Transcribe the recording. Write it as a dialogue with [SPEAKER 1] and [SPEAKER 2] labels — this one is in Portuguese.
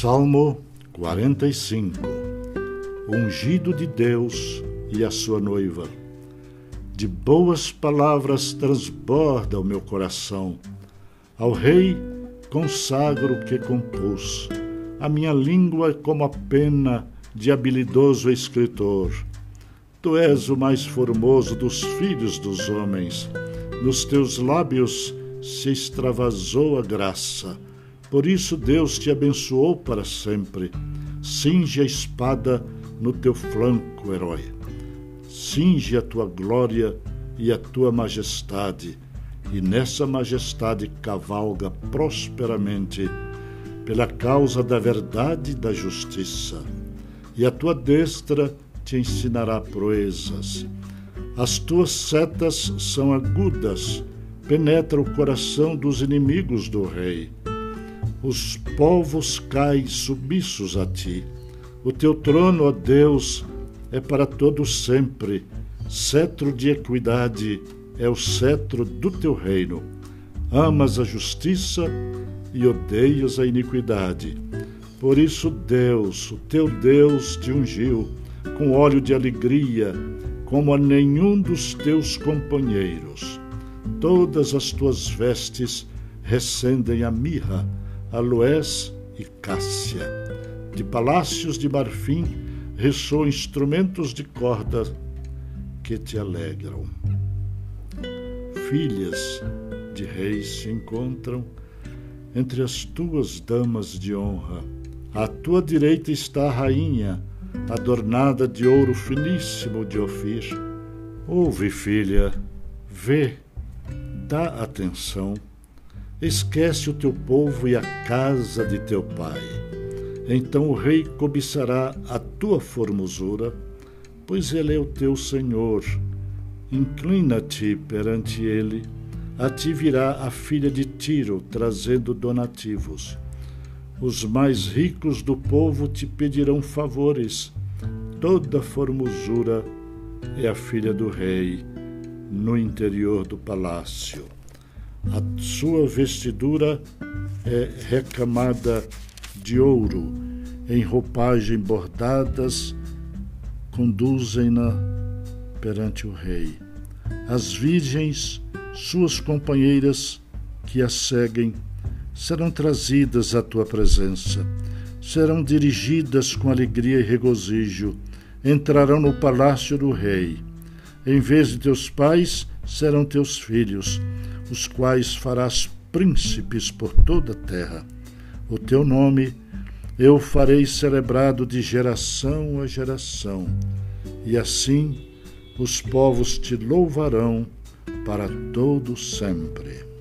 [SPEAKER 1] Salmo 45 Ungido de Deus e a sua noiva. De boas palavras transborda o meu coração. Ao Rei consagro o que compus. A minha língua é como a pena de habilidoso escritor. Tu és o mais formoso dos filhos dos homens. Nos teus lábios se extravasou a graça por isso Deus te abençoou para sempre. Cinge a espada no teu flanco, herói. Cinge a tua glória e a tua majestade, e nessa majestade cavalga prosperamente pela causa da verdade e da justiça. E a tua destra te ensinará proezas. As tuas setas são agudas, penetra o coração dos inimigos do rei os povos caem submissos a ti. O teu trono, ó Deus, é para todo sempre. Cetro de equidade é o cetro do teu reino. Amas a justiça e odeias a iniquidade. Por isso, Deus, o teu Deus, te ungiu com óleo de alegria, como a nenhum dos teus companheiros. Todas as tuas vestes recendem a mirra aloés e cássia. De palácios de marfim ressoam instrumentos de corda que te alegram. Filhas de reis se encontram entre as tuas damas de honra. À tua direita está a rainha, adornada de ouro finíssimo de Ofir. Ouve, filha, vê, dá atenção Esquece o teu povo e a casa de teu pai. Então o rei cobiçará a tua formosura, pois ele é o teu Senhor. Inclina-te perante ele. A ti virá a filha de Tiro, trazendo donativos. Os mais ricos do povo te pedirão favores. Toda formosura é a filha do rei, no interior do palácio. A sua vestidura é recamada de ouro, em roupagem bordadas, conduzem-na perante o rei. As virgens, suas companheiras que a seguem, serão trazidas à tua presença, serão dirigidas com alegria e regozijo, entrarão no palácio do rei. Em vez de teus pais, serão teus filhos os quais farás príncipes por toda a terra. O teu nome eu farei celebrado de geração a geração, e assim os povos te louvarão para todo sempre.